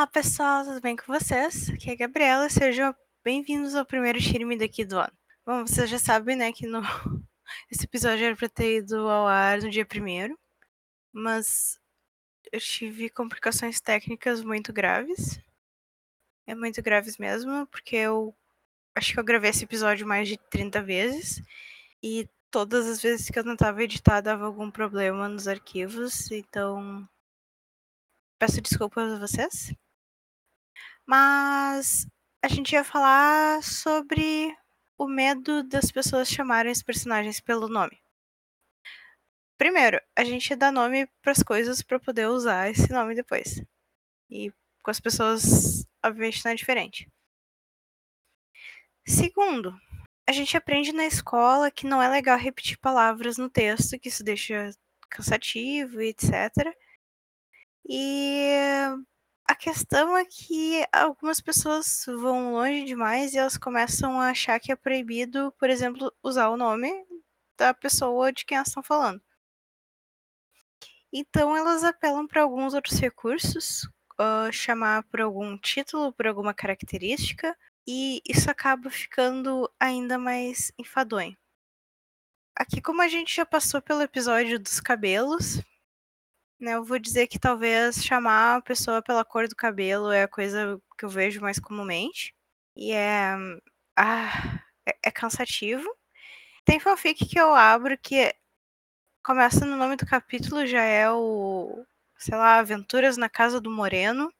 Olá pessoal, tudo bem com vocês? Aqui é a Gabriela, sejam bem-vindos ao primeiro Shirime daqui do ano. Bom, vocês já sabem, né, que no... esse episódio era pra ter ido ao ar no dia primeiro, mas eu tive complicações técnicas muito graves. É muito graves mesmo, porque eu acho que eu gravei esse episódio mais de 30 vezes e todas as vezes que eu tentava editar dava algum problema nos arquivos, então peço desculpas a vocês. Mas a gente ia falar sobre o medo das pessoas chamarem os personagens pelo nome. Primeiro, a gente dá nome para as coisas para poder usar esse nome depois. E com as pessoas, obviamente, não é diferente. Segundo, a gente aprende na escola que não é legal repetir palavras no texto, que isso deixa cansativo, etc. E questão é que algumas pessoas vão longe demais e elas começam a achar que é proibido, por exemplo, usar o nome da pessoa de quem elas estão falando. Então elas apelam para alguns outros recursos, uh, chamar por algum título, por alguma característica, e isso acaba ficando ainda mais enfadonho. Aqui, como a gente já passou pelo episódio dos cabelos, né, eu vou dizer que talvez chamar a pessoa pela cor do cabelo é a coisa que eu vejo mais comumente. E é. Ah, é, é cansativo. Tem fanfic que eu abro que começa no nome do capítulo, já é o. Sei lá, Aventuras na Casa do Moreno.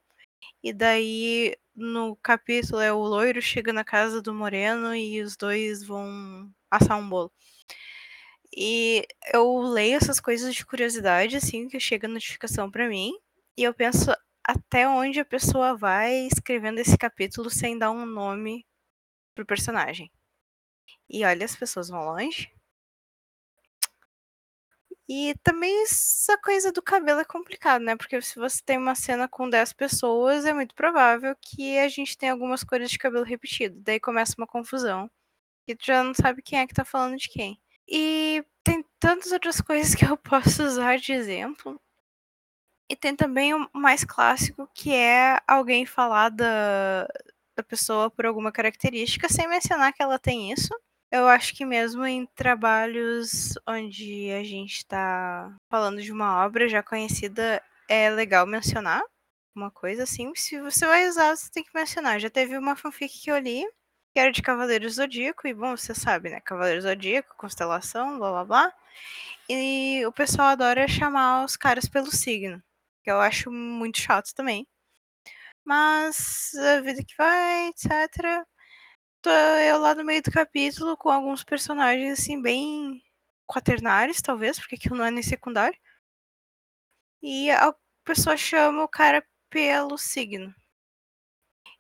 E daí no capítulo é o loiro chega na casa do moreno e os dois vão assar um bolo. E eu leio essas coisas de curiosidade, assim, que chega a notificação para mim, e eu penso até onde a pessoa vai escrevendo esse capítulo sem dar um nome pro personagem. E olha, as pessoas vão longe. E também essa coisa do cabelo é complicado, né? Porque se você tem uma cena com 10 pessoas, é muito provável que a gente tenha algumas cores de cabelo repetido. Daí começa uma confusão. E tu já não sabe quem é que tá falando de quem. E tem tantas outras coisas que eu posso usar de exemplo. E tem também o mais clássico, que é alguém falar da, da pessoa por alguma característica sem mencionar que ela tem isso. Eu acho que mesmo em trabalhos onde a gente está falando de uma obra já conhecida, é legal mencionar uma coisa assim. Se você vai usar, você tem que mencionar. Já teve uma fanfic que eu li que era de Cavaleiros Zodíaco, e bom, você sabe, né? Cavaleiros Zodíaco, constelação, blá blá blá. E o pessoal adora chamar os caras pelo signo, que eu acho muito chato também. Mas a vida que vai, etc. Tô eu lá no meio do capítulo com alguns personagens assim, bem quaternários, talvez, porque aquilo não é nem secundário. E a pessoa chama o cara pelo signo.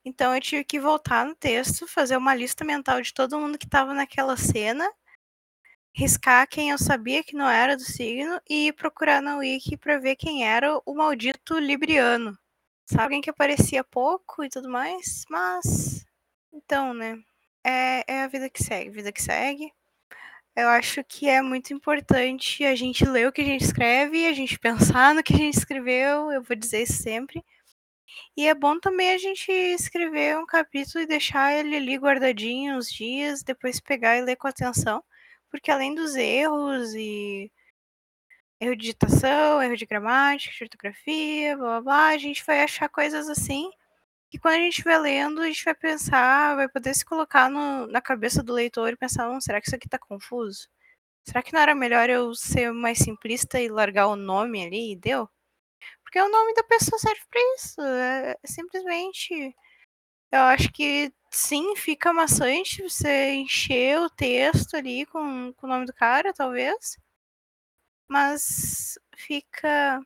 Então eu tive que voltar no texto, fazer uma lista mental de todo mundo que estava naquela cena, riscar quem eu sabia que não era do signo e procurar na wiki para ver quem era o maldito libriano. Sabe, alguém que aparecia pouco e tudo mais, mas então, né? É, é a vida que segue, vida que segue. Eu acho que é muito importante a gente ler o que a gente escreve, a gente pensar no que a gente escreveu, eu vou dizer isso sempre. E é bom também a gente escrever um capítulo e deixar ele ali guardadinho uns dias, depois pegar e ler com atenção, porque além dos erros e erro de digitação, erro de gramática, de ortografia, blá blá blá, a gente vai achar coisas assim que quando a gente estiver lendo, a gente vai pensar, vai poder se colocar no, na cabeça do leitor e pensar, hum, será que isso aqui tá confuso? Será que não era melhor eu ser mais simplista e largar o nome ali e deu? Porque o nome da pessoa serve para isso. É, é simplesmente. Eu acho que sim, fica maçante você encher o texto ali com, com o nome do cara, talvez. Mas fica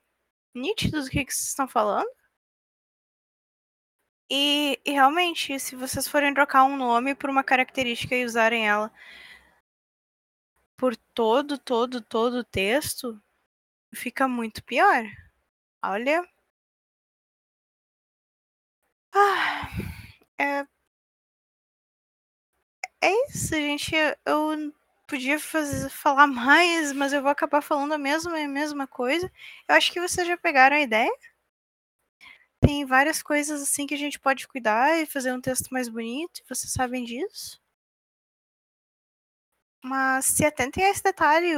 nítido do que, que vocês estão falando. E, e, realmente, se vocês forem trocar um nome por uma característica e usarem ela por todo, todo, todo o texto, fica muito pior. Olha. Ah, é. É isso, gente. Eu podia fazer, falar mais, mas eu vou acabar falando a mesma, a mesma coisa. Eu acho que vocês já pegaram a ideia. tem várias coisas assim que a gente pode cuidar e fazer um texto mais bonito, vocês sabem disso. Mas se atentem a esse detalhe,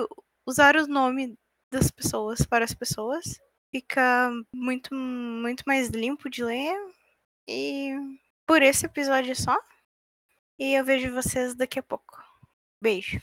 usar o nome das pessoas para as pessoas fica muito, muito mais limpo de ler. E por esse episódio só. E eu vejo vocês daqui a pouco. Beijo.